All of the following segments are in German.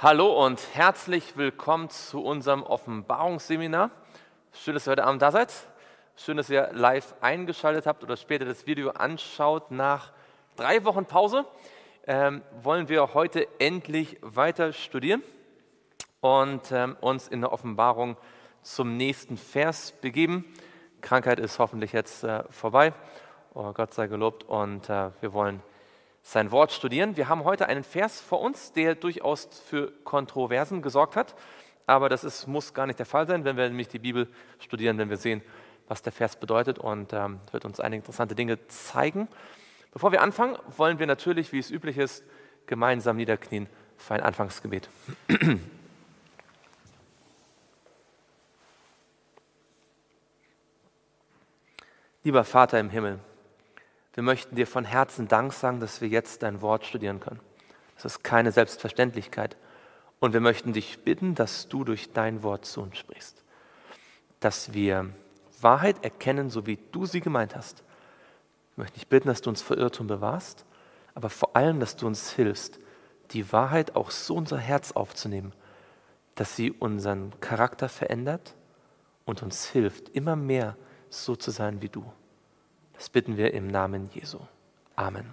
Hallo und herzlich willkommen zu unserem Offenbarungsseminar. Schön, dass ihr heute Abend da seid. Schön, dass ihr live eingeschaltet habt oder später das Video anschaut. Nach drei Wochen Pause ähm, wollen wir heute endlich weiter studieren und ähm, uns in der Offenbarung zum nächsten Vers begeben. Krankheit ist hoffentlich jetzt äh, vorbei. Oh, Gott sei gelobt und äh, wir wollen sein Wort studieren. Wir haben heute einen Vers vor uns, der durchaus für Kontroversen gesorgt hat. Aber das ist, muss gar nicht der Fall sein, wenn wir nämlich die Bibel studieren, wenn wir sehen, was der Vers bedeutet und ähm, wird uns einige interessante Dinge zeigen. Bevor wir anfangen, wollen wir natürlich, wie es üblich ist, gemeinsam niederknien für ein Anfangsgebet. Lieber Vater im Himmel, wir möchten dir von Herzen Dank sagen, dass wir jetzt dein Wort studieren können. Das ist keine Selbstverständlichkeit. Und wir möchten dich bitten, dass du durch dein Wort zu uns sprichst. Dass wir Wahrheit erkennen, so wie du sie gemeint hast. Ich möchte dich bitten, dass du uns vor Irrtum bewahrst, aber vor allem, dass du uns hilfst, die Wahrheit auch so unser Herz aufzunehmen, dass sie unseren Charakter verändert und uns hilft, immer mehr so zu sein wie du. Das bitten wir im Namen Jesu. Amen.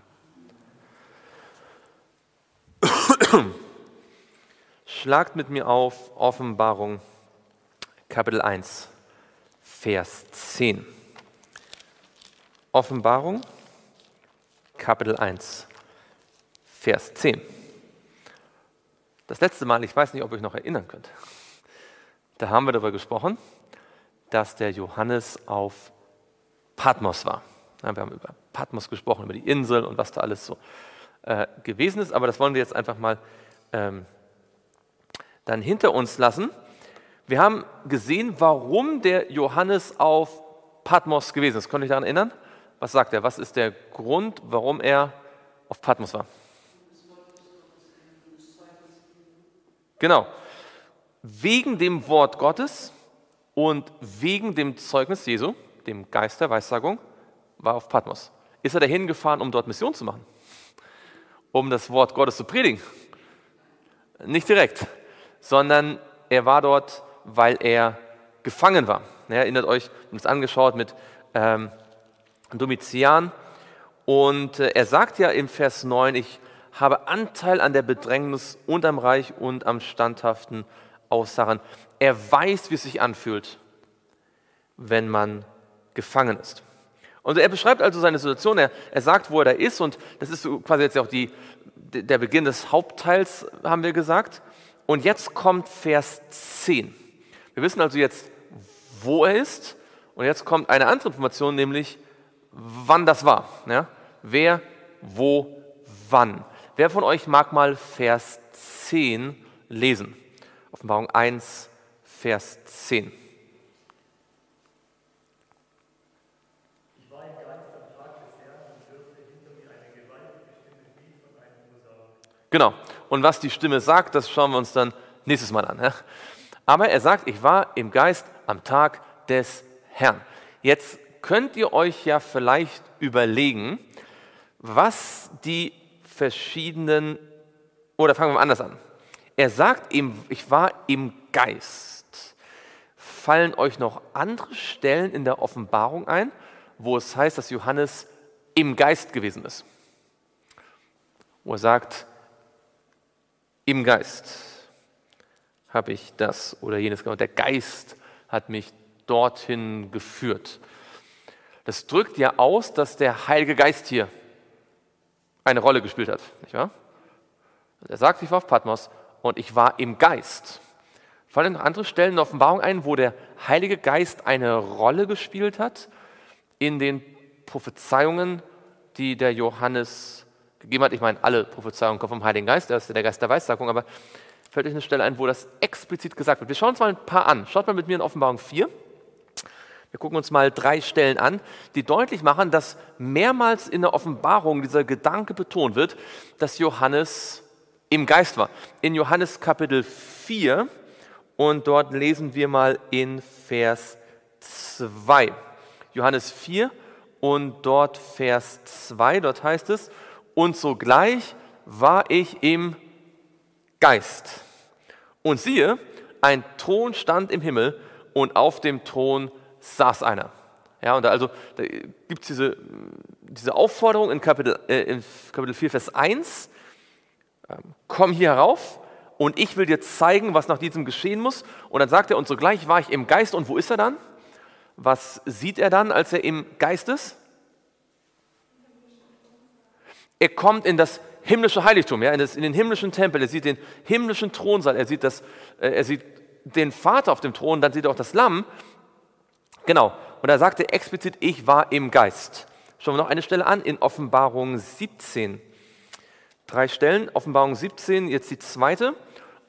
Schlagt mit mir auf Offenbarung Kapitel 1, Vers 10. Offenbarung Kapitel 1, Vers 10. Das letzte Mal, ich weiß nicht, ob ihr euch noch erinnern könnt, da haben wir darüber gesprochen, dass der Johannes auf Patmos war. Wir haben über Patmos gesprochen, über die Insel und was da alles so äh, gewesen ist, aber das wollen wir jetzt einfach mal ähm, dann hinter uns lassen. Wir haben gesehen, warum der Johannes auf Patmos gewesen ist. Könnt ihr euch daran erinnern? Was sagt er? Was ist der Grund, warum er auf Patmos war? Genau. Wegen dem Wort Gottes und wegen dem Zeugnis Jesu, dem Geist der Weissagung, war auf Patmos. Ist er dahin gefahren, um dort Mission zu machen? Um das Wort Gottes zu predigen? Nicht direkt, sondern er war dort, weil er gefangen war. Er erinnert euch, wir haben es angeschaut mit ähm, Domitian. Und äh, er sagt ja im Vers 9, ich habe Anteil an der Bedrängnis und am Reich und am standhaften Aussagen. Er weiß, wie es sich anfühlt, wenn man gefangen ist. Und er beschreibt also seine Situation, er, er sagt, wo er da ist und das ist quasi jetzt auch die, der Beginn des Hauptteils, haben wir gesagt. Und jetzt kommt Vers 10. Wir wissen also jetzt, wo er ist und jetzt kommt eine andere Information, nämlich wann das war. Ja? Wer, wo, wann. Wer von euch mag mal Vers 10 lesen? Offenbarung 1, Vers 10. Genau. Und was die Stimme sagt, das schauen wir uns dann nächstes Mal an. Aber er sagt, ich war im Geist am Tag des Herrn. Jetzt könnt ihr euch ja vielleicht überlegen, was die verschiedenen, oder fangen wir mal anders an. Er sagt ihm, ich war im Geist. Fallen euch noch andere Stellen in der Offenbarung ein, wo es heißt, dass Johannes im Geist gewesen ist? Wo er sagt, im Geist habe ich das oder jenes gemacht. Der Geist hat mich dorthin geführt. Das drückt ja aus, dass der Heilige Geist hier eine Rolle gespielt hat. Nicht wahr? Er sagt, ich war auf Patmos und ich war im Geist. Fallen noch andere Stellen in Offenbarung ein, wo der Heilige Geist eine Rolle gespielt hat in den Prophezeiungen, die der Johannes gegeben hat. Ich meine, alle Prophezeiungen kommen vom Heiligen Geist, er ist der Geist der Weissagung, aber fällt euch eine Stelle ein, wo das explizit gesagt wird. Wir schauen uns mal ein paar an. Schaut mal mit mir in Offenbarung 4. Wir gucken uns mal drei Stellen an, die deutlich machen, dass mehrmals in der Offenbarung dieser Gedanke betont wird, dass Johannes im Geist war. In Johannes Kapitel 4 und dort lesen wir mal in Vers 2. Johannes 4 und dort Vers 2, dort heißt es, und sogleich war ich im Geist. Und siehe, ein Thron stand im Himmel und auf dem Thron saß einer. Ja, und da, also, da gibt es diese, diese Aufforderung in Kapitel, äh, in Kapitel 4, Vers 1, ähm, komm hier herauf und ich will dir zeigen, was nach diesem geschehen muss. Und dann sagt er, und sogleich war ich im Geist. Und wo ist er dann? Was sieht er dann, als er im Geist ist? Er kommt in das himmlische Heiligtum, ja, in, das, in den himmlischen Tempel. Er sieht den himmlischen Thronsaal, er sieht, das, äh, er sieht den Vater auf dem Thron, dann sieht er auch das Lamm. Genau. Und da sagt er explizit, ich war im Geist. Schauen wir noch eine Stelle an, in Offenbarung 17. Drei Stellen, Offenbarung 17, jetzt die zweite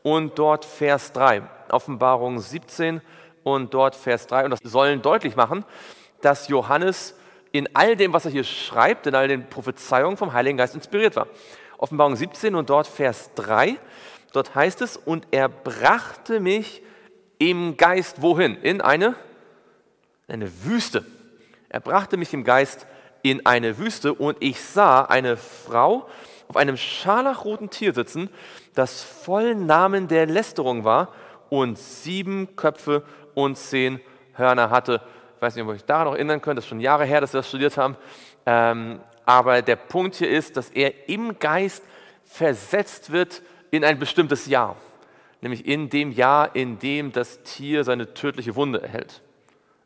und dort Vers 3. Offenbarung 17 und dort Vers 3. Und das sollen deutlich machen, dass Johannes in all dem, was er hier schreibt, in all den Prophezeiungen vom Heiligen Geist inspiriert war. Offenbarung 17 und dort Vers 3. Dort heißt es, und er brachte mich im Geist wohin? In eine, eine Wüste. Er brachte mich im Geist in eine Wüste und ich sah eine Frau auf einem scharlachroten Tier sitzen, das voll Namen der Lästerung war und sieben Köpfe und zehn Hörner hatte. Ich weiß nicht, ob ihr euch daran noch erinnern könnt, das ist schon Jahre her, dass wir das studiert haben. Ähm, aber der Punkt hier ist, dass er im Geist versetzt wird in ein bestimmtes Jahr. Nämlich in dem Jahr, in dem das Tier seine tödliche Wunde erhält.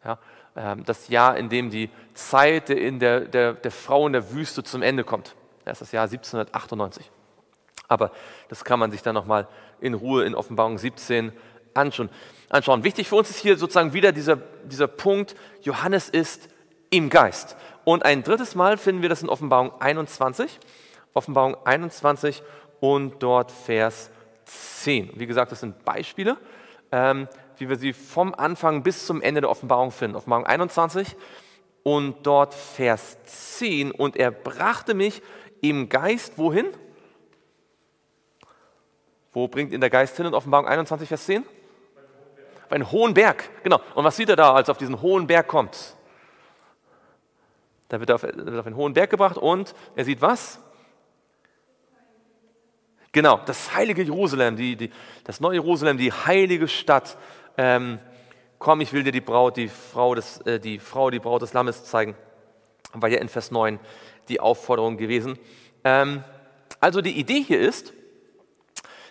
Ja, ähm, das Jahr, in dem die Zeit in der, der, der Frau in der Wüste zum Ende kommt. Das ist das Jahr 1798. Aber das kann man sich dann nochmal in Ruhe in Offenbarung 17 anschauen. Wichtig für uns ist hier sozusagen wieder dieser, dieser Punkt, Johannes ist im Geist. Und ein drittes Mal finden wir das in Offenbarung 21. Offenbarung 21 und dort Vers 10. Wie gesagt, das sind Beispiele, ähm, wie wir sie vom Anfang bis zum Ende der Offenbarung finden. Offenbarung 21 und dort Vers 10. Und er brachte mich im Geist wohin? Wo bringt ihn der Geist hin in Offenbarung 21, Vers 10? Auf einen hohen Berg. Genau. Und was sieht er da, als er auf diesen hohen Berg kommt? Da wird er auf, wird auf einen hohen Berg gebracht und er sieht was? Genau, das heilige Jerusalem, die, die, das neue Jerusalem, die heilige Stadt. Ähm, komm, ich will dir die Braut, die Frau, des, äh, die Frau, die Braut des Lammes zeigen. War ja in Vers 9 die Aufforderung gewesen. Ähm, also die Idee hier ist,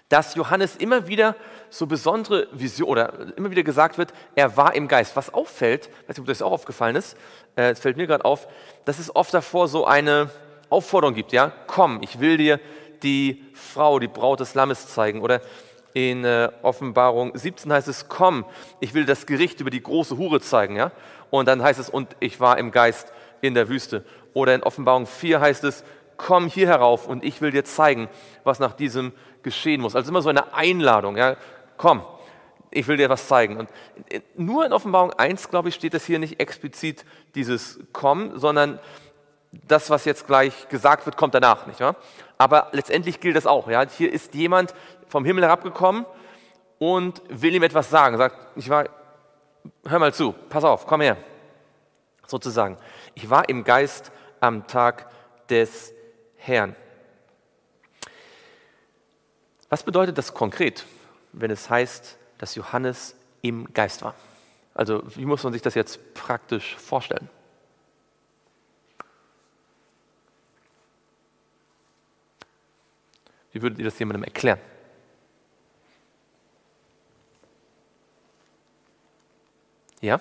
dass Johannes immer wieder so besondere Vision oder immer wieder gesagt wird, er war im Geist. Was auffällt, weiß nicht, ob das auch aufgefallen ist, äh, es fällt mir gerade auf, dass es oft davor so eine Aufforderung gibt, ja, komm, ich will dir die Frau, die Braut des Lammes zeigen. Oder in äh, Offenbarung 17 heißt es, komm, ich will das Gericht über die große Hure zeigen, ja. Und dann heißt es, und ich war im Geist in der Wüste. Oder in Offenbarung 4 heißt es, komm hier herauf und ich will dir zeigen, was nach diesem geschehen muss. Also immer so eine Einladung, ja, komm, ich will dir was zeigen. Und nur in Offenbarung 1, glaube ich, steht das hier nicht explizit dieses komm, sondern das, was jetzt gleich gesagt wird, kommt danach, nicht wahr? Aber letztendlich gilt das auch. Ja? Hier ist jemand vom Himmel herabgekommen und will ihm etwas sagen. Sagt, ich war, hör mal zu, pass auf, komm her. Sozusagen. Ich war im Geist am Tag des Herrn. Was bedeutet das konkret, wenn es heißt, dass Johannes im Geist war? Also wie muss man sich das jetzt praktisch vorstellen? Wie würdet ihr das jemandem erklären? Ja?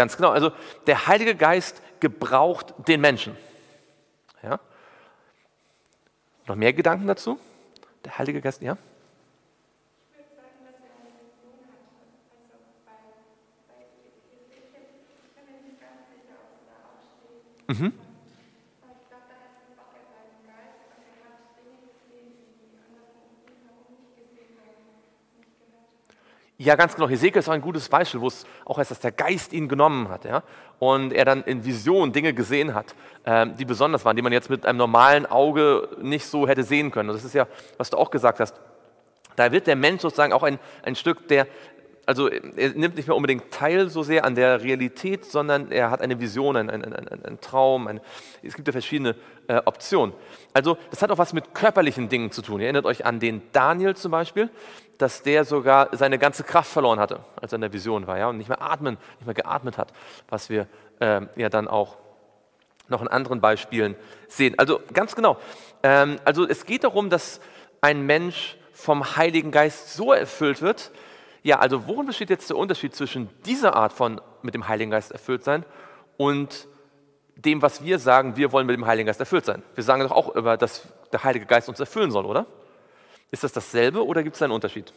Ganz genau. Also der Heilige Geist gebraucht den Menschen. Ja? Noch mehr Gedanken dazu? Der Heilige Geist, ja? Mhm. Ja, ganz genau. Hesekiel ist auch ein gutes Beispiel, wo es auch heißt, dass der Geist ihn genommen hat. Ja? Und er dann in Visionen Dinge gesehen hat, ähm, die besonders waren, die man jetzt mit einem normalen Auge nicht so hätte sehen können. Und das ist ja, was du auch gesagt hast. Da wird der Mensch sozusagen auch ein, ein Stück der, also er nimmt nicht mehr unbedingt teil so sehr an der Realität, sondern er hat eine Vision, einen ein, ein, ein Traum. Ein, es gibt ja verschiedene äh, Optionen. Also das hat auch was mit körperlichen Dingen zu tun. Ihr erinnert euch an den Daniel zum Beispiel, dass der sogar seine ganze Kraft verloren hatte, als er in der Vision war ja, und nicht mehr atmen, nicht mehr geatmet hat, was wir äh, ja dann auch noch in anderen Beispielen sehen. Also ganz genau. Ähm, also es geht darum, dass ein Mensch vom Heiligen Geist so erfüllt wird, ja, also worin besteht jetzt der Unterschied zwischen dieser Art von mit dem Heiligen Geist erfüllt sein und dem, was wir sagen, wir wollen mit dem Heiligen Geist erfüllt sein? Wir sagen doch auch über, dass der Heilige Geist uns erfüllen soll, oder? Ist das dasselbe oder gibt es einen Unterschied?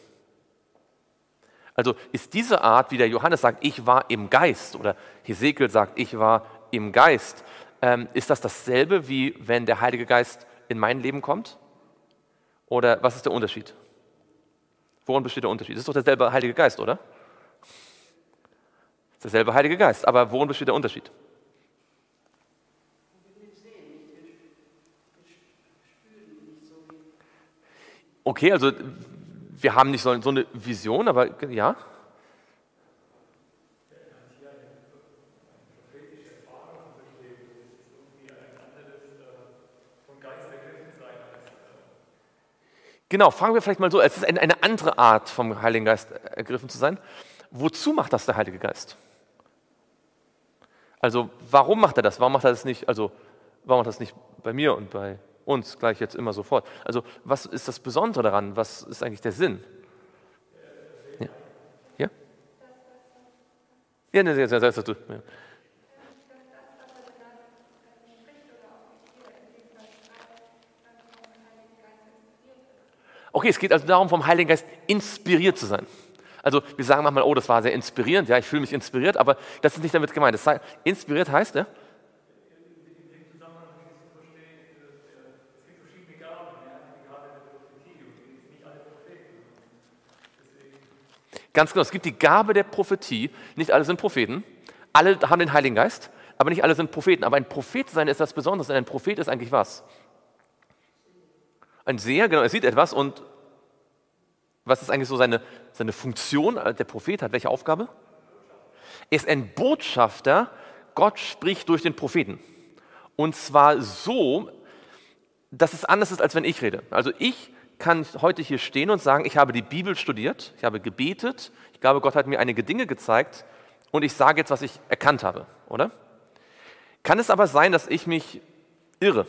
Also ist diese Art, wie der Johannes sagt, ich war im Geist, oder Hesekiel sagt, ich war im Geist, ähm, ist das dasselbe, wie wenn der Heilige Geist in mein Leben kommt? Oder was ist der Unterschied? Worin besteht der Unterschied? Das ist doch derselbe Heilige Geist, oder? Das ist derselbe Heilige Geist, aber worin besteht der Unterschied? Okay, also wir haben nicht so, so eine Vision, aber ja. Genau, fangen wir vielleicht mal so, es ist eine andere Art vom Heiligen Geist ergriffen zu sein. Wozu macht das der Heilige Geist? Also warum macht er das? Warum macht er das nicht, also warum macht das nicht bei mir und bei uns gleich jetzt immer sofort? Also was ist das Besondere daran? Was ist eigentlich der Sinn? Ja? Ja? Ja, ne, ja, ja, ja, ja. Okay, es geht also darum, vom Heiligen Geist inspiriert zu sein. Also wir sagen manchmal, oh, das war sehr inspirierend, ja, ich fühle mich inspiriert, aber das ist nicht damit gemeint. Das heißt, inspiriert heißt, ja? Ganz genau, es gibt die Gabe der Prophetie. Nicht alle sind Propheten, alle haben den Heiligen Geist, aber nicht alle sind Propheten. Aber ein Prophet sein ist das Besondere. Ein Prophet ist eigentlich was? Ein Seher, genau, er sieht etwas und was ist eigentlich so seine, seine Funktion? Der Prophet hat welche Aufgabe? Er ist ein Botschafter. Gott spricht durch den Propheten. Und zwar so, dass es anders ist, als wenn ich rede. Also ich kann heute hier stehen und sagen, ich habe die Bibel studiert, ich habe gebetet, ich glaube, Gott hat mir einige Dinge gezeigt und ich sage jetzt, was ich erkannt habe, oder? Kann es aber sein, dass ich mich irre?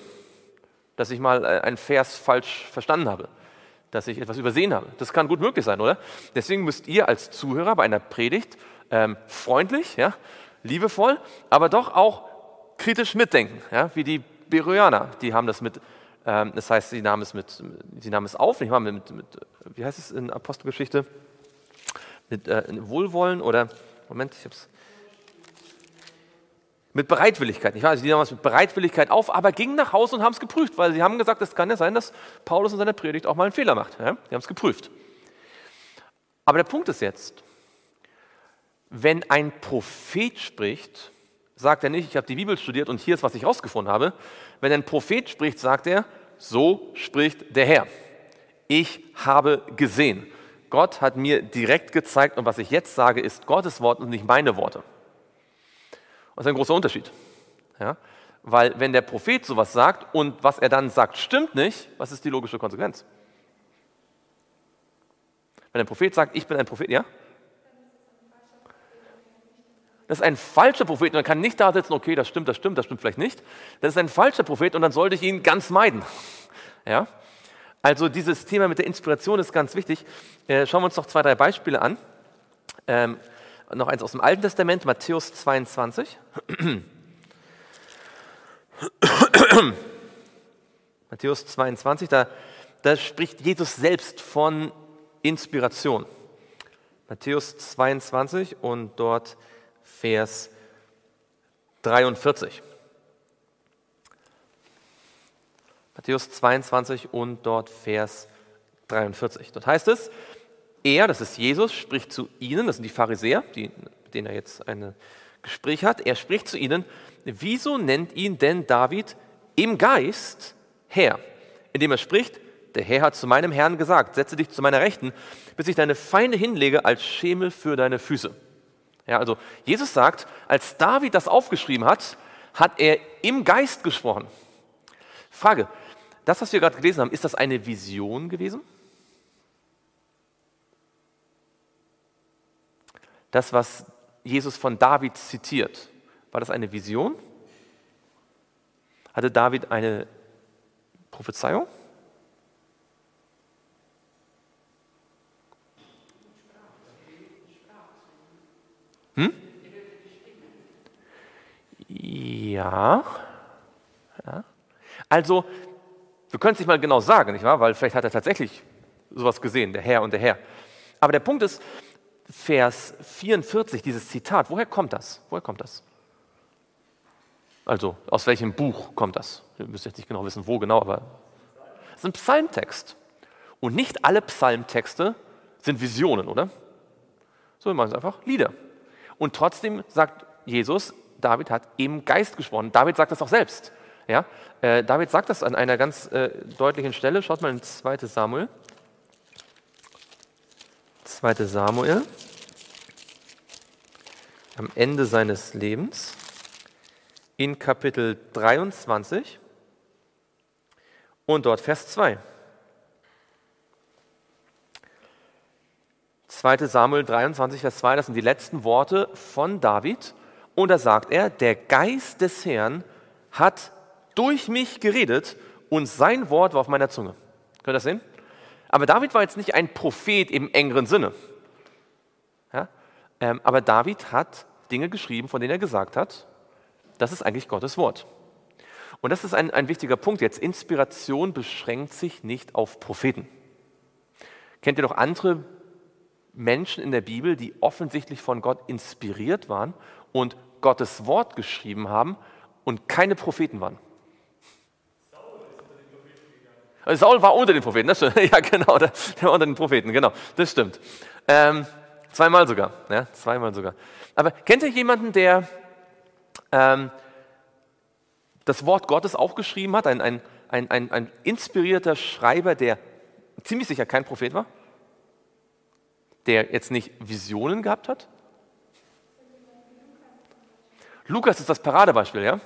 Dass ich mal äh, einen Vers falsch verstanden habe, dass ich etwas übersehen habe. Das kann gut möglich sein, oder? Deswegen müsst ihr als Zuhörer bei einer Predigt ähm, freundlich, ja, liebevoll, aber doch auch kritisch mitdenken, ja, wie die Beroeaner, die haben das mit, ähm, das heißt, sie nahmen es mit, sie nahmen es auf, nicht mal mit, mit wie heißt es in Apostelgeschichte, mit äh, Wohlwollen oder Moment, ich habe es mit Bereitwilligkeit. Ich weiß, die nahmen es mit Bereitwilligkeit auf, aber gingen nach Hause und haben es geprüft, weil sie haben gesagt, es kann ja sein, dass Paulus in seiner Predigt auch mal einen Fehler macht. Ja? Die haben es geprüft. Aber der Punkt ist jetzt, wenn ein Prophet spricht, sagt er nicht, ich habe die Bibel studiert und hier ist, was ich herausgefunden habe. Wenn ein Prophet spricht, sagt er, so spricht der Herr. Ich habe gesehen. Gott hat mir direkt gezeigt und was ich jetzt sage, ist Gottes Wort und nicht meine Worte. Das ist ein großer Unterschied. Ja? Weil wenn der Prophet sowas sagt und was er dann sagt, stimmt nicht, was ist die logische Konsequenz? Wenn ein Prophet sagt, ich bin ein Prophet, ja? Das ist ein falscher Prophet und man kann nicht da sitzen, okay, das stimmt, das stimmt, das stimmt vielleicht nicht. Das ist ein falscher Prophet und dann sollte ich ihn ganz meiden. Ja? Also dieses Thema mit der Inspiration ist ganz wichtig. Äh, schauen wir uns noch zwei, drei Beispiele an. Noch eins aus dem Alten Testament, Matthäus 22. Matthäus 22, da, da spricht Jesus selbst von Inspiration. Matthäus 22 und dort Vers 43. Matthäus 22 und dort Vers 43. Dort heißt es, er, das ist Jesus, spricht zu ihnen, das sind die Pharisäer, die, mit denen er jetzt ein Gespräch hat. Er spricht zu ihnen, wieso nennt ihn denn David im Geist Herr? Indem er spricht, Der Herr hat zu meinem Herrn gesagt, setze dich zu meiner Rechten, bis ich deine Feinde hinlege als Schemel für deine Füße. Ja, also Jesus sagt, als David das aufgeschrieben hat, hat er im Geist gesprochen. Frage, das, was wir gerade gelesen haben, ist das eine Vision gewesen? Das, was Jesus von David zitiert, war das eine Vision? Hatte David eine Prophezeiung? Hm? Ja. ja. Also, wir können es nicht mal genau sagen, nicht wahr? Weil vielleicht hat er tatsächlich sowas gesehen, der Herr und der Herr. Aber der Punkt ist, Vers 44, dieses Zitat, woher kommt das? Woher kommt das? Also, aus welchem Buch kommt das? Ihr müsst jetzt nicht genau wissen, wo genau, aber es ist ein Psalmtext. Und nicht alle Psalmtexte sind Visionen, oder? So, wir machen es einfach Lieder. Und trotzdem sagt Jesus, David hat im Geist gesprochen. David sagt das auch selbst. Ja? Äh, David sagt das an einer ganz äh, deutlichen Stelle. Schaut mal in 2 Samuel. 2 Samuel. Am Ende seines Lebens. In Kapitel 23. Und dort Vers 2. 2 Samuel 23, Vers 2, das sind die letzten Worte von David. Und da sagt er, der Geist des Herrn hat durch mich geredet und sein Wort war auf meiner Zunge. Könnt ihr das sehen? Aber David war jetzt nicht ein Prophet im engeren Sinne. Ja? Ähm, aber David hat Dinge geschrieben, von denen er gesagt hat, das ist eigentlich Gottes Wort. Und das ist ein, ein wichtiger Punkt jetzt. Inspiration beschränkt sich nicht auf Propheten. Kennt ihr noch andere Menschen in der Bibel, die offensichtlich von Gott inspiriert waren und Gottes Wort geschrieben haben und keine Propheten waren. Saul war unter den Propheten, das stimmt. Ja, genau, der, war unter den Propheten, genau, das stimmt. Ähm, zweimal sogar, ja, zweimal sogar. Aber kennt ihr jemanden, der ähm, das Wort Gottes auch geschrieben hat? Ein, ein, ein, ein, ein inspirierter Schreiber, der ziemlich sicher kein Prophet war? der jetzt nicht Visionen gehabt hat? Lukas ist das Paradebeispiel, ja?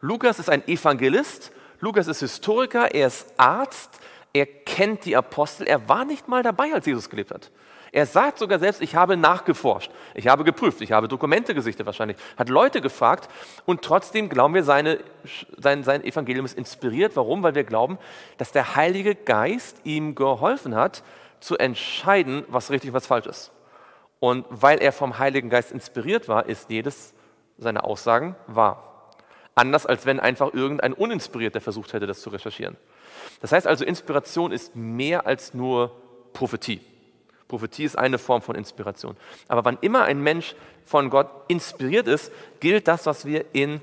Lukas ist ein Evangelist, Lukas ist Historiker, er ist Arzt, er kennt die Apostel, er war nicht mal dabei, als Jesus gelebt hat. Er sagt sogar selbst, ich habe nachgeforscht, ich habe geprüft, ich habe Dokumente gesichtet wahrscheinlich, hat Leute gefragt und trotzdem glauben wir, seine, sein, sein Evangelium ist inspiriert. Warum? Weil wir glauben, dass der Heilige Geist ihm geholfen hat, zu entscheiden, was richtig und was falsch ist. Und weil er vom Heiligen Geist inspiriert war, ist jedes seiner Aussagen wahr. Anders als wenn einfach irgendein Uninspirierter versucht hätte, das zu recherchieren. Das heißt also, Inspiration ist mehr als nur Prophetie. Prophetie ist eine Form von Inspiration. Aber wann immer ein Mensch von Gott inspiriert ist, gilt das, was wir in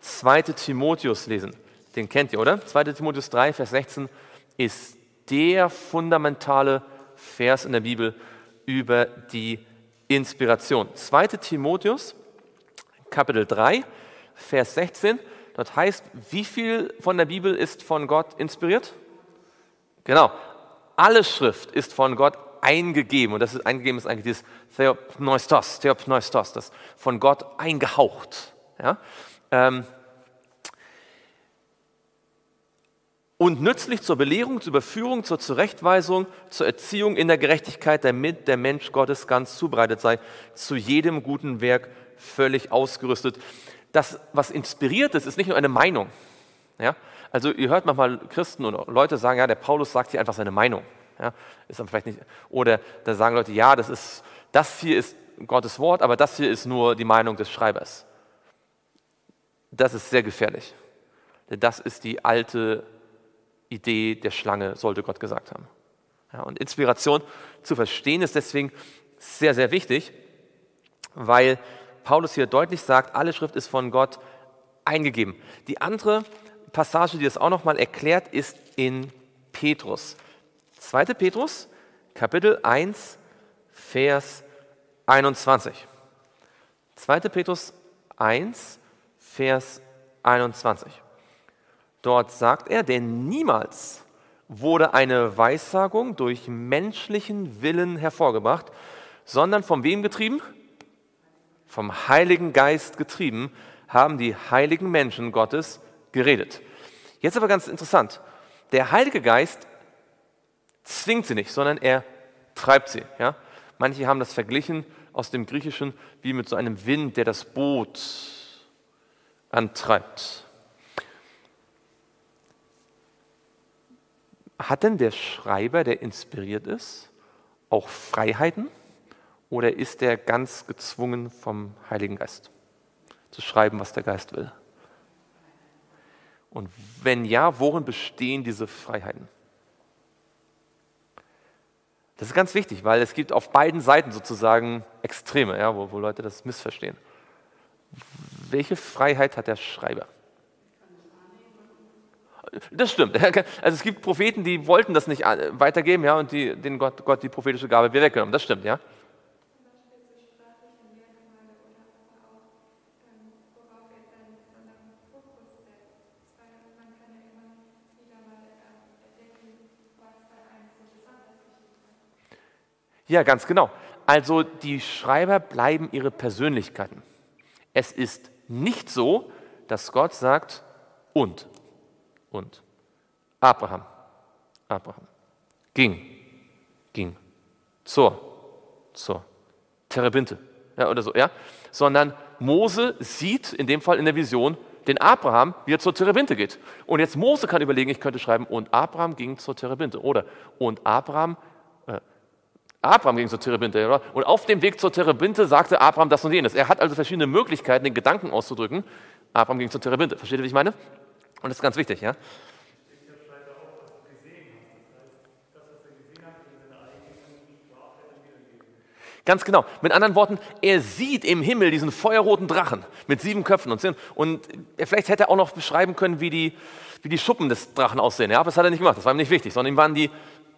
2 Timotheus lesen. Den kennt ihr, oder? 2 Timotheus 3, Vers 16 ist der fundamentale Vers in der Bibel über die Inspiration. 2. Timotheus, Kapitel 3, Vers 16. Dort heißt, wie viel von der Bibel ist von Gott inspiriert? Genau, alle Schrift ist von Gott eingegeben. Und das ist eingegeben ist eigentlich dieses Theopneustos, Theopneustos, das von Gott eingehaucht. Ja? Ähm, und nützlich zur Belehrung, zur Überführung, zur Zurechtweisung, zur Erziehung in der Gerechtigkeit, damit der Mensch Gottes ganz zubereitet sei, zu jedem guten Werk völlig ausgerüstet. Das, was inspiriert ist, ist nicht nur eine Meinung. Ja? Also ihr hört manchmal Christen oder Leute sagen, ja, der Paulus sagt hier einfach seine Meinung. Ja? Ist dann vielleicht nicht, oder da sagen Leute, ja, das, ist, das hier ist Gottes Wort, aber das hier ist nur die Meinung des Schreibers. Das ist sehr gefährlich. Denn das ist die alte Idee der Schlange, sollte Gott gesagt haben. Ja, und Inspiration zu verstehen ist deswegen sehr, sehr wichtig, weil Paulus hier deutlich sagt, alle Schrift ist von Gott eingegeben. Die andere Passage, die das auch nochmal erklärt, ist in Petrus. 2. Petrus, Kapitel 1, Vers 21. 2. Petrus 1, Vers 21. Dort sagt er, denn niemals wurde eine Weissagung durch menschlichen Willen hervorgebracht, sondern von wem getrieben? Vom Heiligen Geist getrieben haben die heiligen Menschen Gottes geredet. Jetzt aber ganz interessant. Der Heilige Geist zwingt sie nicht, sondern er treibt sie. Ja? Manche haben das verglichen aus dem Griechischen wie mit so einem Wind, der das Boot antreibt. Hat denn der Schreiber, der inspiriert ist, auch Freiheiten oder ist er ganz gezwungen vom Heiligen Geist zu schreiben, was der Geist will? Und wenn ja, worin bestehen diese Freiheiten? Das ist ganz wichtig, weil es gibt auf beiden Seiten sozusagen Extreme, ja, wo, wo Leute das missverstehen. Welche Freiheit hat der Schreiber? Das stimmt. Also es gibt Propheten, die wollten das nicht weitergeben, ja, und die, denen Gott, Gott die prophetische Gabe wieder weggenommen. Das stimmt, ja. Ja, ganz genau. Also die Schreiber bleiben ihre Persönlichkeiten. Es ist nicht so, dass Gott sagt, und, und. Abraham, Abraham, ging, ging, zur, zur, Terebinte, ja, oder so, ja, sondern Mose sieht in dem Fall in der Vision den Abraham, wie er zur Terebinte geht. Und jetzt Mose kann überlegen, ich könnte schreiben, und Abraham ging zur Terebinte. Oder, und Abraham Abraham ging zur Terebinte. Und auf dem Weg zur Terebinte sagte Abraham das und jenes. Er hat also verschiedene Möglichkeiten, den Gedanken auszudrücken. Abraham ging zur Terebinte. Versteht ihr, wie ich meine? Und das ist ganz wichtig, ja? Ganz genau. Mit anderen Worten, er sieht im Himmel diesen feuerroten Drachen mit sieben Köpfen und Zähnen. Und vielleicht hätte er auch noch beschreiben können, wie die, wie die Schuppen des Drachen aussehen. Ja, aber das hat er nicht gemacht. Das war ihm nicht wichtig, sondern ihm waren die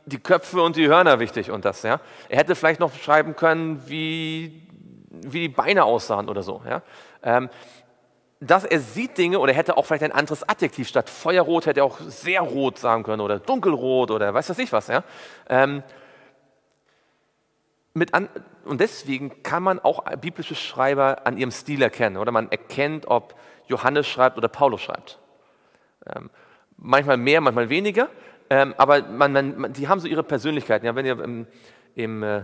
die Köpfe und die Hörner wichtig und das. Ja? Er hätte vielleicht noch schreiben können, wie, wie die Beine aussahen oder so. Ja? Ähm, dass er sieht Dinge oder hätte auch vielleicht ein anderes Adjektiv statt Feuerrot hätte er auch sehr rot sagen können oder dunkelrot oder weiß was ich was. Ja? Ähm, mit an, und deswegen kann man auch biblische Schreiber an ihrem Stil erkennen oder man erkennt, ob Johannes schreibt oder Paulus schreibt. Ähm, manchmal mehr, manchmal weniger, ähm, aber man, man, die haben so ihre Persönlichkeiten. Ja, wenn ihr im, im äh,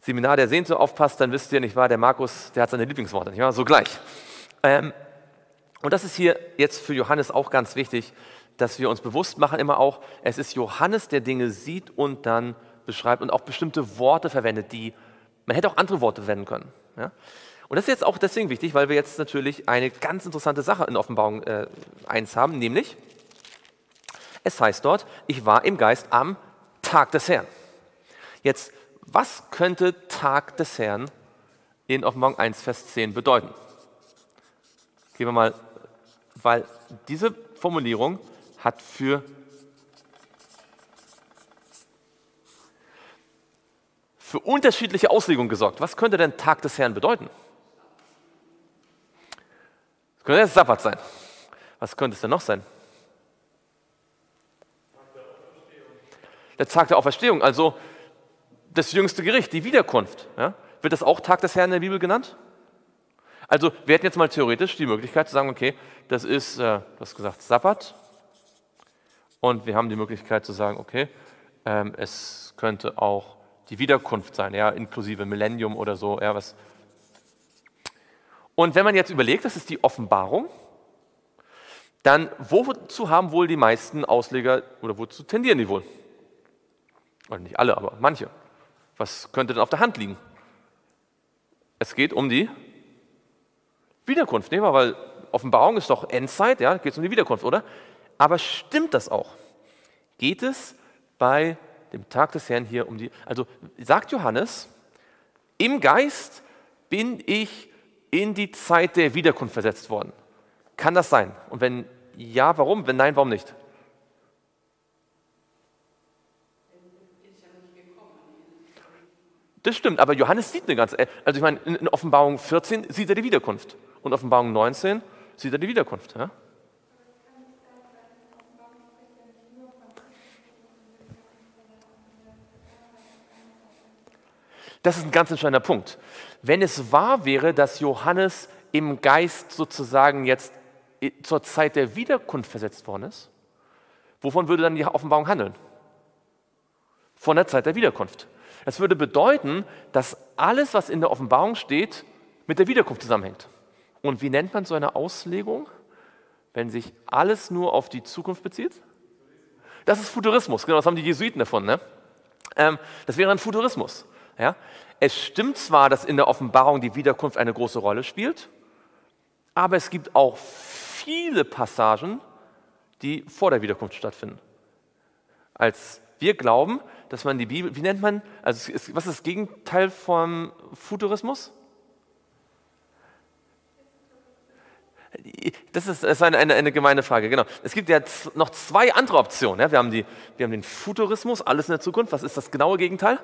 Seminar der Sehnsucht aufpasst, dann wisst ihr nicht wahr, der Markus, der hat seine Lieblingsworte, nicht wahr? So gleich. Ähm, und das ist hier jetzt für Johannes auch ganz wichtig, dass wir uns bewusst machen immer auch, es ist Johannes, der Dinge sieht und dann beschreibt und auch bestimmte Worte verwendet, die, man hätte auch andere Worte verwenden können. Ja? Und das ist jetzt auch deswegen wichtig, weil wir jetzt natürlich eine ganz interessante Sache in Offenbarung äh, 1 haben, nämlich es heißt dort, ich war im Geist am Tag des Herrn. Jetzt, was könnte Tag des Herrn in Offenbarung 1, Vers 10 bedeuten? Gehen wir mal, weil diese Formulierung hat für für unterschiedliche Auslegungen gesorgt. Was könnte denn Tag des Herrn bedeuten? Es könnte der Sabbat sein. Was könnte es denn noch sein? Der Tag der Auferstehung, also das jüngste Gericht, die Wiederkunft. Ja? Wird das auch Tag des Herrn in der Bibel genannt? Also wir hätten jetzt mal theoretisch die Möglichkeit zu sagen, okay, das ist, äh, du hast gesagt, Sabbat. Und wir haben die Möglichkeit zu sagen, okay, ähm, es könnte auch die Wiederkunft sein, ja, inklusive Millennium oder so, ja, was. Und wenn man jetzt überlegt, das ist die Offenbarung, dann wozu haben wohl die meisten Ausleger oder wozu tendieren die wohl? Oder nicht alle, aber manche. Was könnte denn auf der Hand liegen? Es geht um die Wiederkunft, wir, weil Offenbarung ist doch Endzeit, ja, geht es um die Wiederkunft, oder? Aber stimmt das auch? Geht es bei dem Tag des Herrn hier um die, also sagt Johannes, im Geist bin ich in die Zeit der Wiederkunft versetzt worden. Kann das sein? Und wenn ja, warum? Wenn nein, warum nicht? Das stimmt, aber Johannes sieht eine ganze, äh, also ich meine, in Offenbarung 14 sieht er die Wiederkunft und Offenbarung 19 sieht er die Wiederkunft. Ja? Das ist ein ganz entscheidender Punkt. Wenn es wahr wäre, dass Johannes im Geist sozusagen jetzt äh, zur Zeit der Wiederkunft versetzt worden ist, wovon würde dann die Offenbarung handeln? Von der Zeit der Wiederkunft. Das würde bedeuten, dass alles, was in der Offenbarung steht, mit der Wiederkunft zusammenhängt. Und wie nennt man so eine Auslegung, wenn sich alles nur auf die Zukunft bezieht? Das ist Futurismus, genau, das haben die Jesuiten davon. Ne? Ähm, das wäre ein Futurismus. Ja? Es stimmt zwar, dass in der Offenbarung die Wiederkunft eine große Rolle spielt, aber es gibt auch viele Passagen, die vor der Wiederkunft stattfinden. Als wir glauben, dass man die Bibel, wie nennt man, also was ist das Gegenteil vom Futurismus? Das ist, das ist eine, eine, eine, gemeine Frage, genau. Es gibt ja noch zwei andere Optionen. Ja? Wir, haben die, wir haben den Futurismus, alles in der Zukunft. Was ist das genaue Gegenteil?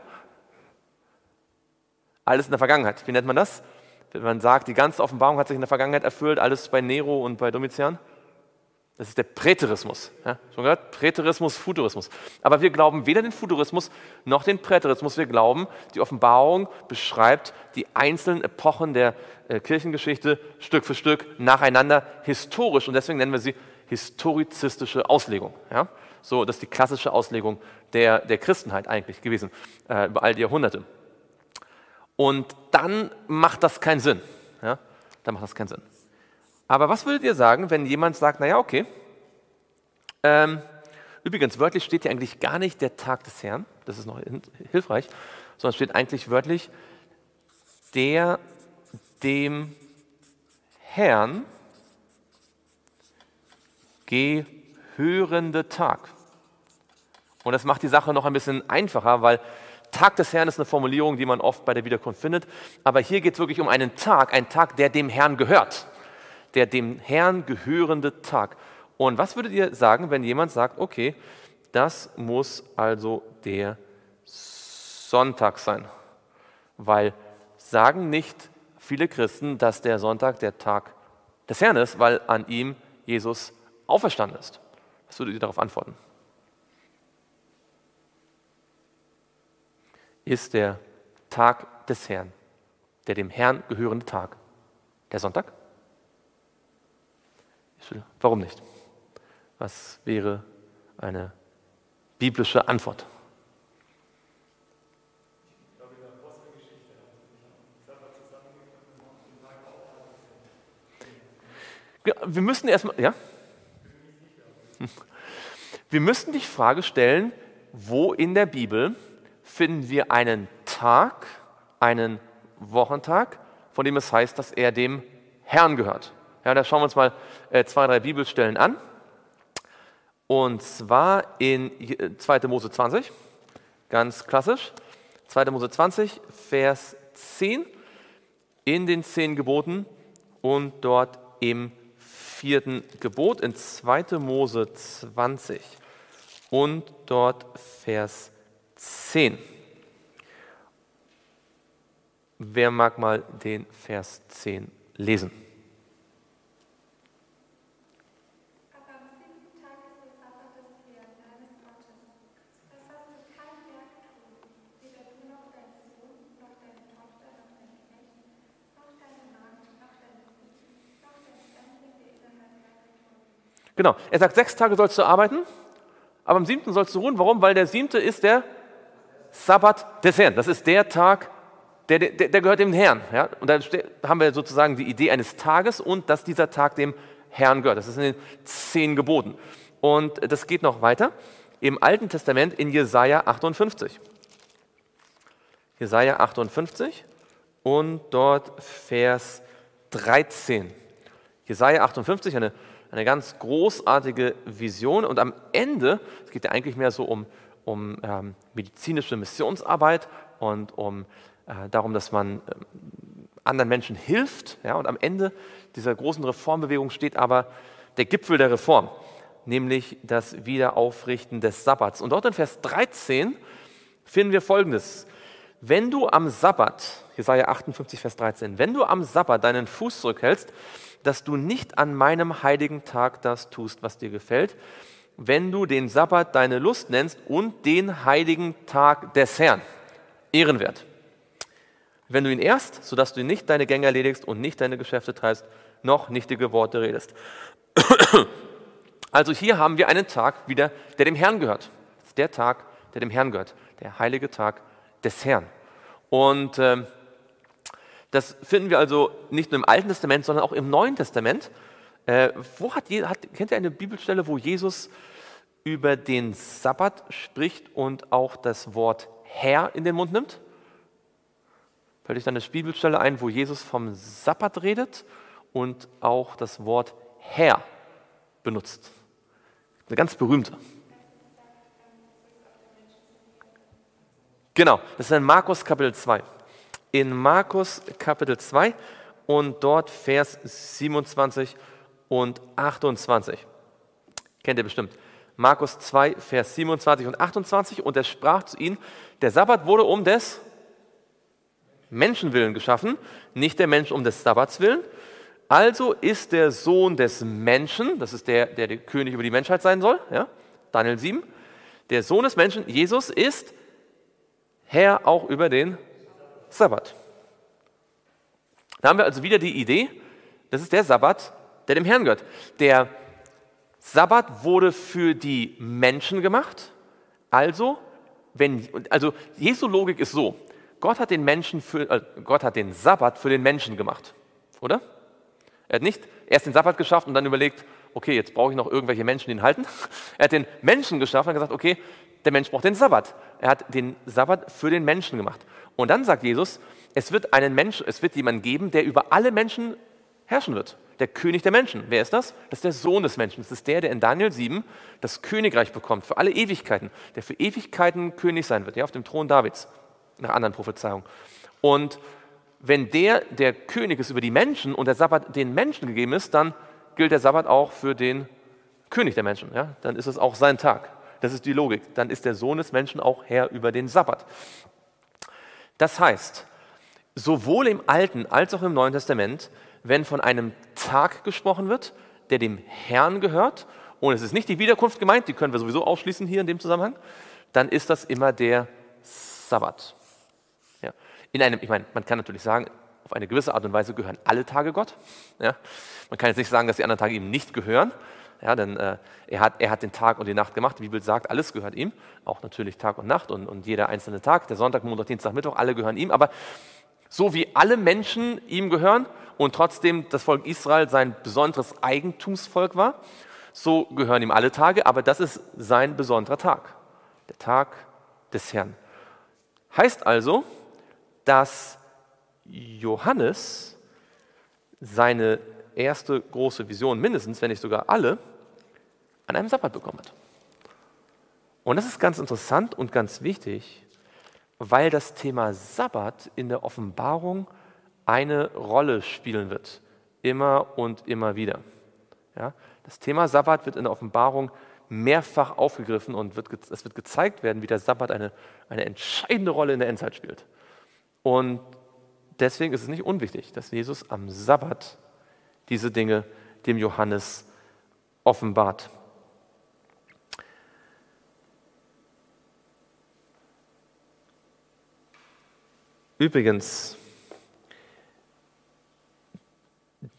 Alles in der Vergangenheit. Wie nennt man das? Wenn man sagt, die ganze Offenbarung hat sich in der Vergangenheit erfüllt, alles bei Nero und bei Domitian. Das ist der Präterismus. Ja, schon gehört? Präterismus, Futurismus. Aber wir glauben weder den Futurismus noch den Präterismus. Wir glauben, die Offenbarung beschreibt die einzelnen Epochen der äh, Kirchengeschichte Stück für Stück nacheinander historisch. Und deswegen nennen wir sie historizistische Auslegung. Ja? So, das ist die klassische Auslegung der, der Christenheit eigentlich gewesen, äh, über all die Jahrhunderte. Und dann macht das keinen Sinn. Ja? Dann macht das keinen Sinn. Aber was würdet ihr sagen, wenn jemand sagt, naja, okay, ähm, übrigens, wörtlich steht hier eigentlich gar nicht der Tag des Herrn, das ist noch hilfreich, sondern steht eigentlich wörtlich der dem Herrn gehörende Tag. Und das macht die Sache noch ein bisschen einfacher, weil Tag des Herrn ist eine Formulierung, die man oft bei der Wiederkunft findet. Aber hier geht es wirklich um einen Tag, einen Tag, der dem Herrn gehört der dem Herrn gehörende Tag. Und was würdet ihr sagen, wenn jemand sagt, okay, das muss also der Sonntag sein? Weil sagen nicht viele Christen, dass der Sonntag der Tag des Herrn ist, weil an ihm Jesus auferstanden ist. Was würdet ihr darauf antworten? Ist der Tag des Herrn, der dem Herrn gehörende Tag, der Sonntag? Warum nicht? Was wäre eine biblische Antwort? Wir müssen erstmal, ja? Wir müssten die Frage stellen, wo in der Bibel finden wir einen Tag, einen Wochentag, von dem es heißt, dass er dem Herrn gehört. Ja, da schauen wir uns mal äh, zwei, drei Bibelstellen an. Und zwar in 2. Äh, Mose 20, ganz klassisch. 2. Mose 20, Vers 10, in den zehn Geboten und dort im vierten Gebot, in 2. Mose 20 und dort Vers 10. Wer mag mal den Vers 10 lesen? Genau. Er sagt, sechs Tage sollst du arbeiten, aber am siebten sollst du ruhen. Warum? Weil der siebte ist der Sabbat des Herrn. Das ist der Tag, der, der, der gehört dem Herrn. Ja? Und da haben wir sozusagen die Idee eines Tages und dass dieser Tag dem Herrn gehört. Das ist in den zehn Geboten. Und das geht noch weiter im Alten Testament in Jesaja 58. Jesaja 58 und dort Vers 13. Jesaja 58, eine eine ganz großartige Vision. Und am Ende, es geht ja eigentlich mehr so um, um ähm, medizinische Missionsarbeit und um äh, darum, dass man äh, anderen Menschen hilft. Ja, und am Ende dieser großen Reformbewegung steht aber der Gipfel der Reform, nämlich das Wiederaufrichten des Sabbats. Und dort in Vers 13 finden wir Folgendes. Wenn du am Sabbat, Jesaja 58, Vers 13, wenn du am Sabbat deinen Fuß zurückhältst, dass du nicht an meinem heiligen Tag das tust, was dir gefällt, wenn du den Sabbat deine Lust nennst und den heiligen Tag des Herrn. Ehrenwert. wenn du ihn ehrst, sodass du nicht deine Gänge erledigst und nicht deine Geschäfte treibst, noch nichtige Worte redest. Also hier haben wir einen Tag wieder, der dem Herrn gehört. Der Tag, der dem Herrn gehört, der heilige Tag des Herrn. Und äh, das finden wir also nicht nur im Alten Testament, sondern auch im Neuen Testament. Äh, wo hat, hat, kennt ihr eine Bibelstelle, wo Jesus über den Sabbat spricht und auch das Wort Herr in den Mund nimmt? Fällt euch dann eine Bibelstelle ein, wo Jesus vom Sabbat redet und auch das Wort Herr benutzt? Eine ganz berühmte. Genau, das ist in Markus Kapitel 2. In Markus Kapitel 2 und dort Vers 27 und 28. Kennt ihr bestimmt. Markus 2, Vers 27 und 28. Und er sprach zu ihnen, der Sabbat wurde um des Menschenwillen geschaffen, nicht der Mensch um des Sabbats willen. Also ist der Sohn des Menschen, das ist der, der der König über die Menschheit sein soll, ja, Daniel 7, der Sohn des Menschen, Jesus, ist Herr auch über den Sabbat. Da haben wir also wieder die Idee, das ist der Sabbat, der dem Herrn gehört. Der Sabbat wurde für die Menschen gemacht. Also, wenn, also Jesu Logik ist so, Gott hat den Menschen für, äh, Gott hat den Sabbat für den Menschen gemacht, oder? Er hat nicht erst den Sabbat geschafft und dann überlegt, okay, jetzt brauche ich noch irgendwelche Menschen, die ihn halten. Er hat den Menschen geschaffen und gesagt, okay, der Mensch braucht den Sabbat. Er hat den Sabbat für den Menschen gemacht. Und dann sagt Jesus, es wird einen Menschen, es wird jemanden geben, der über alle Menschen herrschen wird. Der König der Menschen. Wer ist das? Das ist der Sohn des Menschen. Das ist der, der in Daniel 7 das Königreich bekommt für alle Ewigkeiten, der für Ewigkeiten König sein wird, ja, auf dem Thron Davids, nach anderen Prophezeiungen. Und wenn der der König ist über die Menschen und der Sabbat den Menschen gegeben ist, dann gilt der Sabbat auch für den König der Menschen. Ja? Dann ist es auch sein Tag. Das ist die Logik. Dann ist der Sohn des Menschen auch Herr über den Sabbat. Das heißt, sowohl im Alten als auch im Neuen Testament, wenn von einem Tag gesprochen wird, der dem Herrn gehört, und es ist nicht die Wiederkunft gemeint, die können wir sowieso ausschließen hier in dem Zusammenhang, dann ist das immer der Sabbat. Ja. In einem, ich meine, man kann natürlich sagen, auf eine gewisse Art und Weise gehören alle Tage Gott. Ja. Man kann jetzt nicht sagen, dass die anderen Tage ihm nicht gehören, ja, denn äh, er, hat, er hat den Tag und die Nacht gemacht. Die Bibel sagt, alles gehört ihm, auch natürlich Tag und Nacht und, und jeder einzelne Tag, der Sonntag, Montag, Dienstag, Mittwoch, alle gehören ihm. Aber so wie alle Menschen ihm gehören und trotzdem das Volk Israel sein besonderes Eigentumsvolk war, so gehören ihm alle Tage, aber das ist sein besonderer Tag, der Tag des Herrn. Heißt also, dass Johannes seine erste große Vision, mindestens, wenn nicht sogar alle, an einem Sabbat bekommen hat. Und das ist ganz interessant und ganz wichtig, weil das Thema Sabbat in der Offenbarung eine Rolle spielen wird, immer und immer wieder. Ja, das Thema Sabbat wird in der Offenbarung mehrfach aufgegriffen und wird, es wird gezeigt werden, wie der Sabbat eine, eine entscheidende Rolle in der Endzeit spielt. Und deswegen ist es nicht unwichtig, dass Jesus am Sabbat diese Dinge dem Johannes offenbart. Übrigens,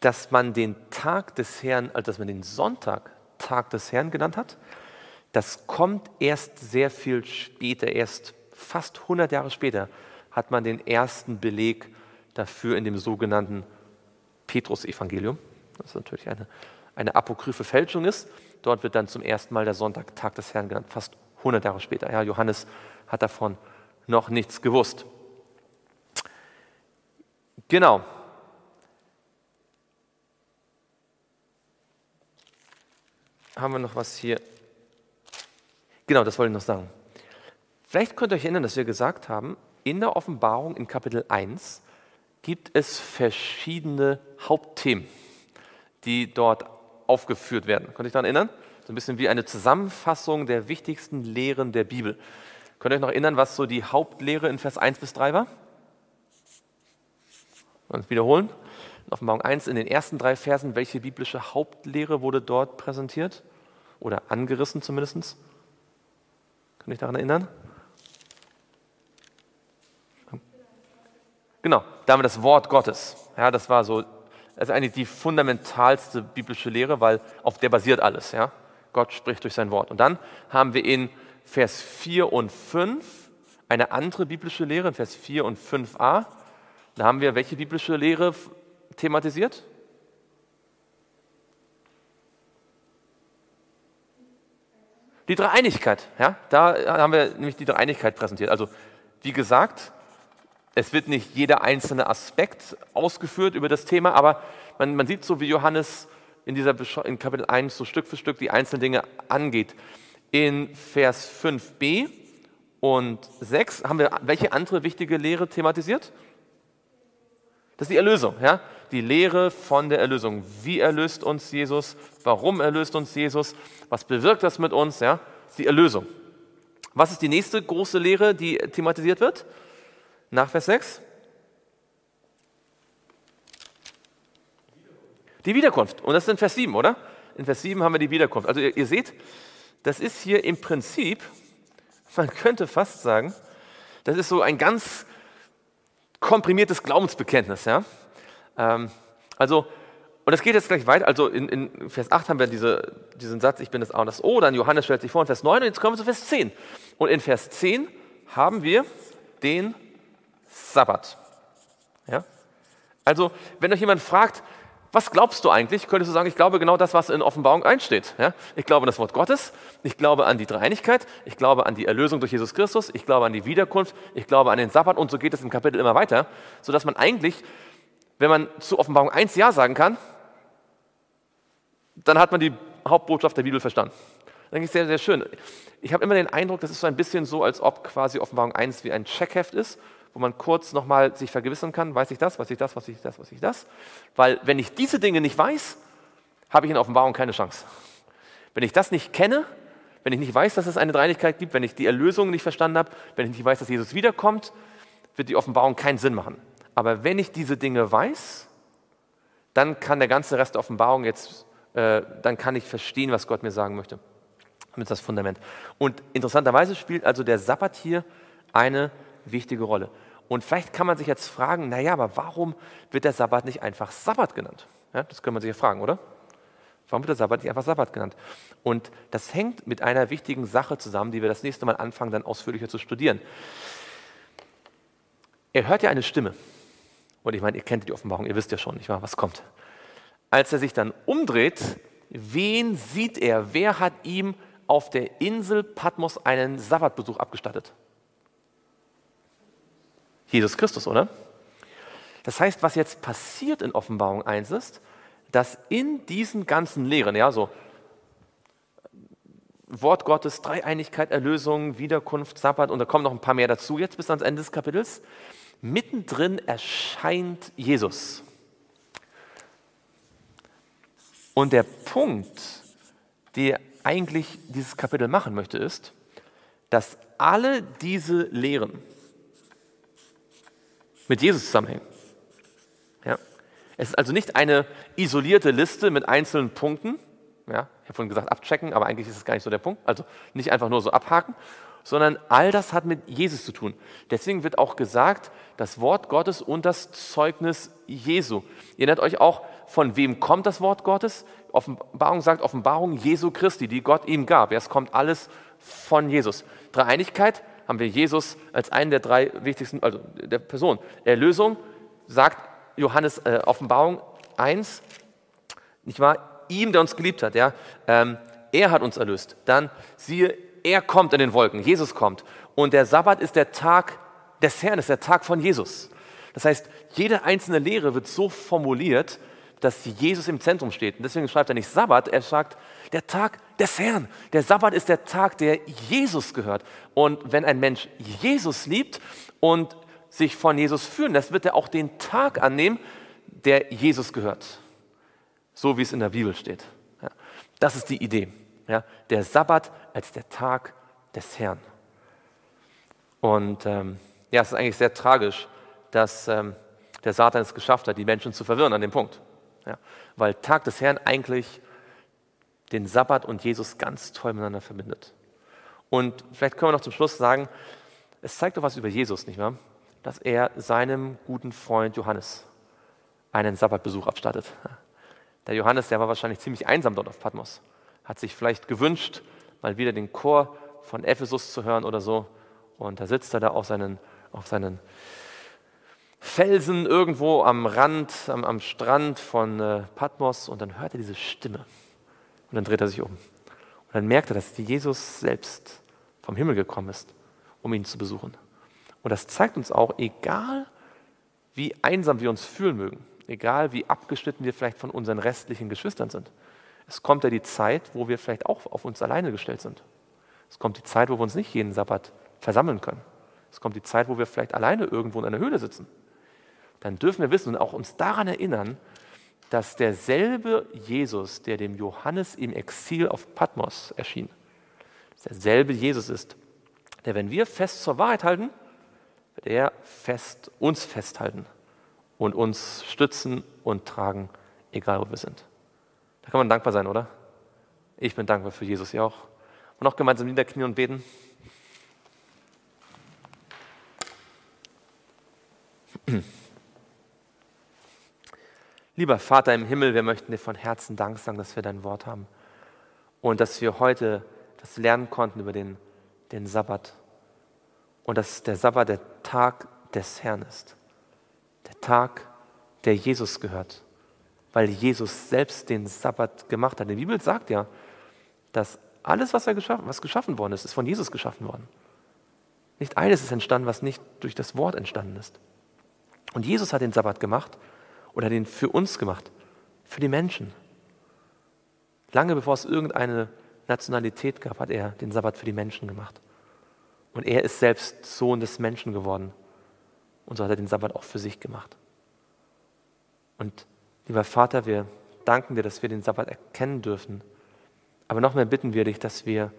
dass man den Tag des Herrn, also dass man den Sonntag Tag des Herrn genannt hat, das kommt erst sehr viel später, erst fast 100 Jahre später hat man den ersten Beleg dafür in dem sogenannten Petrus-Evangelium, das natürlich eine, eine apokryphe Fälschung ist. Dort wird dann zum ersten Mal der Sonntag Tag des Herrn genannt, fast 100 Jahre später. Ja, Johannes hat davon noch nichts gewusst. Genau. Haben wir noch was hier? Genau, das wollte ich noch sagen. Vielleicht könnt ihr euch erinnern, dass wir gesagt haben, in der Offenbarung in Kapitel 1 gibt es verschiedene Hauptthemen, die dort aufgeführt werden. Könnt ihr euch daran erinnern? So ein bisschen wie eine Zusammenfassung der wichtigsten Lehren der Bibel. Könnt ihr euch noch erinnern, was so die Hauptlehre in Vers 1 bis 3 war? Und wiederholen. In Offenbarung 1, in den ersten drei Versen, welche biblische Hauptlehre wurde dort präsentiert? Oder angerissen zumindest? Könnt ihr euch daran erinnern? Genau, da haben wir das Wort Gottes. Ja, das war so, das ist eigentlich die fundamentalste biblische Lehre, weil auf der basiert alles. Ja? Gott spricht durch sein Wort. Und dann haben wir in Vers 4 und 5 eine andere biblische Lehre, in Vers 4 und 5a. Da haben wir welche biblische Lehre thematisiert? Die Dreieinigkeit. Ja? Da haben wir nämlich die Dreieinigkeit präsentiert. Also, wie gesagt, es wird nicht jeder einzelne Aspekt ausgeführt über das Thema, aber man, man sieht so, wie Johannes in, dieser, in Kapitel 1 so Stück für Stück die einzelnen Dinge angeht. In Vers 5b und 6 haben wir welche andere wichtige Lehre thematisiert? Das ist die Erlösung, ja? Die Lehre von der Erlösung. Wie erlöst uns Jesus? Warum erlöst uns Jesus? Was bewirkt das mit uns? Ja? Das ist die Erlösung. Was ist die nächste große Lehre, die thematisiert wird? Nach Vers 6? Die Wiederkunft. Und das ist in Vers 7, oder? In Vers 7 haben wir die Wiederkunft. Also ihr, ihr seht, das ist hier im Prinzip, man könnte fast sagen, das ist so ein ganz komprimiertes Glaubensbekenntnis. Ja? Ähm, also, und es geht jetzt gleich weiter. Also in, in, Vers 8 haben wir diese, diesen Satz, ich bin das A und das O. Dann Johannes stellt sich vor in Vers 9 und jetzt kommen wir zu Vers 10. Und in Vers 10 haben wir den Sabbat. Ja? Also, wenn euch jemand fragt, was glaubst du eigentlich? Könntest du sagen, ich glaube genau das, was in Offenbarung einsteht. Ja? Ich glaube an das Wort Gottes, ich glaube an die Dreieinigkeit, ich glaube an die Erlösung durch Jesus Christus, ich glaube an die Wiederkunft, ich glaube an den Sabbat und so geht es im Kapitel immer weiter, sodass man eigentlich, wenn man zu Offenbarung 1 Ja sagen kann, dann hat man die Hauptbotschaft der Bibel verstanden. Das ist sehr, sehr schön. Ich habe immer den Eindruck, das ist so ein bisschen so, als ob quasi Offenbarung 1 wie ein Checkheft ist wo man kurz nochmal sich vergewissern kann, weiß ich das, weiß ich das, weiß ich das, weiß ich das. Weil wenn ich diese Dinge nicht weiß, habe ich in Offenbarung keine Chance. Wenn ich das nicht kenne, wenn ich nicht weiß, dass es eine Dreinigkeit gibt, wenn ich die Erlösung nicht verstanden habe, wenn ich nicht weiß, dass Jesus wiederkommt, wird die Offenbarung keinen Sinn machen. Aber wenn ich diese Dinge weiß, dann kann der ganze Rest der Offenbarung jetzt, äh, dann kann ich verstehen, was Gott mir sagen möchte. Das ist das Fundament. Und interessanterweise spielt also der Sabbat hier eine wichtige Rolle. Und vielleicht kann man sich jetzt fragen, naja, aber warum wird der Sabbat nicht einfach Sabbat genannt? Ja, das kann man sich ja fragen, oder? Warum wird der Sabbat nicht einfach Sabbat genannt? Und das hängt mit einer wichtigen Sache zusammen, die wir das nächste Mal anfangen, dann ausführlicher zu studieren. Er hört ja eine Stimme. Und ich meine, ihr kennt die Offenbarung, ihr wisst ja schon, nicht wahr, was kommt. Als er sich dann umdreht, wen sieht er? Wer hat ihm auf der Insel Patmos einen Sabbatbesuch abgestattet? Jesus Christus, oder? Das heißt, was jetzt passiert in Offenbarung 1 ist, dass in diesen ganzen Lehren, ja, so Wort Gottes, Dreieinigkeit, Erlösung, Wiederkunft, Sabbat und da kommen noch ein paar mehr dazu jetzt bis ans Ende des Kapitels, mittendrin erscheint Jesus. Und der Punkt, der eigentlich dieses Kapitel machen möchte, ist, dass alle diese Lehren, mit Jesus zusammenhängen. Ja? Es ist also nicht eine isolierte Liste mit einzelnen Punkten. Ja? Ich habe vorhin gesagt, abchecken, aber eigentlich ist es gar nicht so der Punkt. Also nicht einfach nur so abhaken, sondern all das hat mit Jesus zu tun. Deswegen wird auch gesagt, das Wort Gottes und das Zeugnis Jesu. Ihr erinnert euch auch, von wem kommt das Wort Gottes? Offenbarung sagt Offenbarung Jesu Christi, die Gott ihm gab. Es kommt alles von Jesus. Dreieinigkeit haben wir Jesus als einen der drei wichtigsten, also der Person. Erlösung sagt Johannes äh, Offenbarung 1, nicht wahr? Ihm, der uns geliebt hat, ja, ähm, er hat uns erlöst. Dann siehe, er kommt in den Wolken, Jesus kommt. Und der Sabbat ist der Tag des Herrn, ist der Tag von Jesus. Das heißt, jede einzelne Lehre wird so formuliert, dass Jesus im Zentrum steht. Und deswegen schreibt er nicht Sabbat, er sagt der Tag des Herrn. Der Sabbat ist der Tag, der Jesus gehört. Und wenn ein Mensch Jesus liebt und sich von Jesus führen lässt, wird er auch den Tag annehmen, der Jesus gehört. So wie es in der Bibel steht. Ja, das ist die Idee. Ja, der Sabbat als der Tag des Herrn. Und ähm, ja, es ist eigentlich sehr tragisch, dass ähm, der Satan es geschafft hat, die Menschen zu verwirren an dem Punkt. Ja, weil Tag des Herrn eigentlich den Sabbat und Jesus ganz toll miteinander verbindet. Und vielleicht können wir noch zum Schluss sagen, es zeigt doch was über Jesus, nicht wahr? dass er seinem guten Freund Johannes einen Sabbatbesuch abstattet. Der Johannes, der war wahrscheinlich ziemlich einsam dort auf Patmos, hat sich vielleicht gewünscht, mal wieder den Chor von Ephesus zu hören oder so. Und da sitzt er da auf seinen, auf seinen Felsen irgendwo am Rand, am, am Strand von äh, Patmos und dann hört er diese Stimme. Und dann dreht er sich um. Und dann merkt er, dass Jesus selbst vom Himmel gekommen ist, um ihn zu besuchen. Und das zeigt uns auch, egal wie einsam wir uns fühlen mögen, egal wie abgeschnitten wir vielleicht von unseren restlichen Geschwistern sind, es kommt ja die Zeit, wo wir vielleicht auch auf uns alleine gestellt sind. Es kommt die Zeit, wo wir uns nicht jeden Sabbat versammeln können. Es kommt die Zeit, wo wir vielleicht alleine irgendwo in einer Höhle sitzen. Dann dürfen wir wissen und auch uns daran erinnern, dass derselbe Jesus, der dem Johannes im Exil auf Patmos erschien, derselbe Jesus ist, der, wenn wir fest zur Wahrheit halten, wird er fest uns festhalten und uns stützen und tragen, egal wo wir sind. Da kann man dankbar sein, oder? Ich bin dankbar für Jesus, ihr auch. Und auch gemeinsam niederknien und beten. Lieber Vater im Himmel, wir möchten dir von Herzen Dank sagen, dass wir dein Wort haben und dass wir heute das lernen konnten über den, den Sabbat und dass der Sabbat der Tag des Herrn ist. Der Tag, der Jesus gehört, weil Jesus selbst den Sabbat gemacht hat. Die Bibel sagt ja, dass alles, was, er geschaffen, was geschaffen worden ist, ist von Jesus geschaffen worden. Nicht eines ist entstanden, was nicht durch das Wort entstanden ist. Und Jesus hat den Sabbat gemacht oder den für uns gemacht, für die Menschen. Lange bevor es irgendeine Nationalität gab, hat er den Sabbat für die Menschen gemacht. Und er ist selbst Sohn des Menschen geworden. Und so hat er den Sabbat auch für sich gemacht. Und lieber Vater, wir danken dir, dass wir den Sabbat erkennen dürfen. Aber noch mehr bitten wir dich, dass wir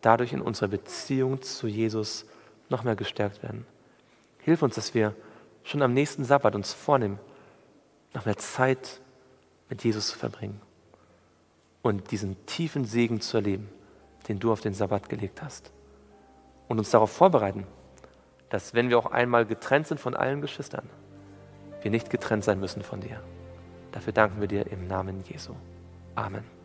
dadurch in unserer Beziehung zu Jesus noch mehr gestärkt werden. Hilf uns, dass wir schon am nächsten Sabbat uns vornehmen, noch mehr Zeit mit Jesus zu verbringen und diesen tiefen Segen zu erleben, den du auf den Sabbat gelegt hast. Und uns darauf vorbereiten, dass wenn wir auch einmal getrennt sind von allen Geschwistern, wir nicht getrennt sein müssen von dir. Dafür danken wir dir im Namen Jesu. Amen.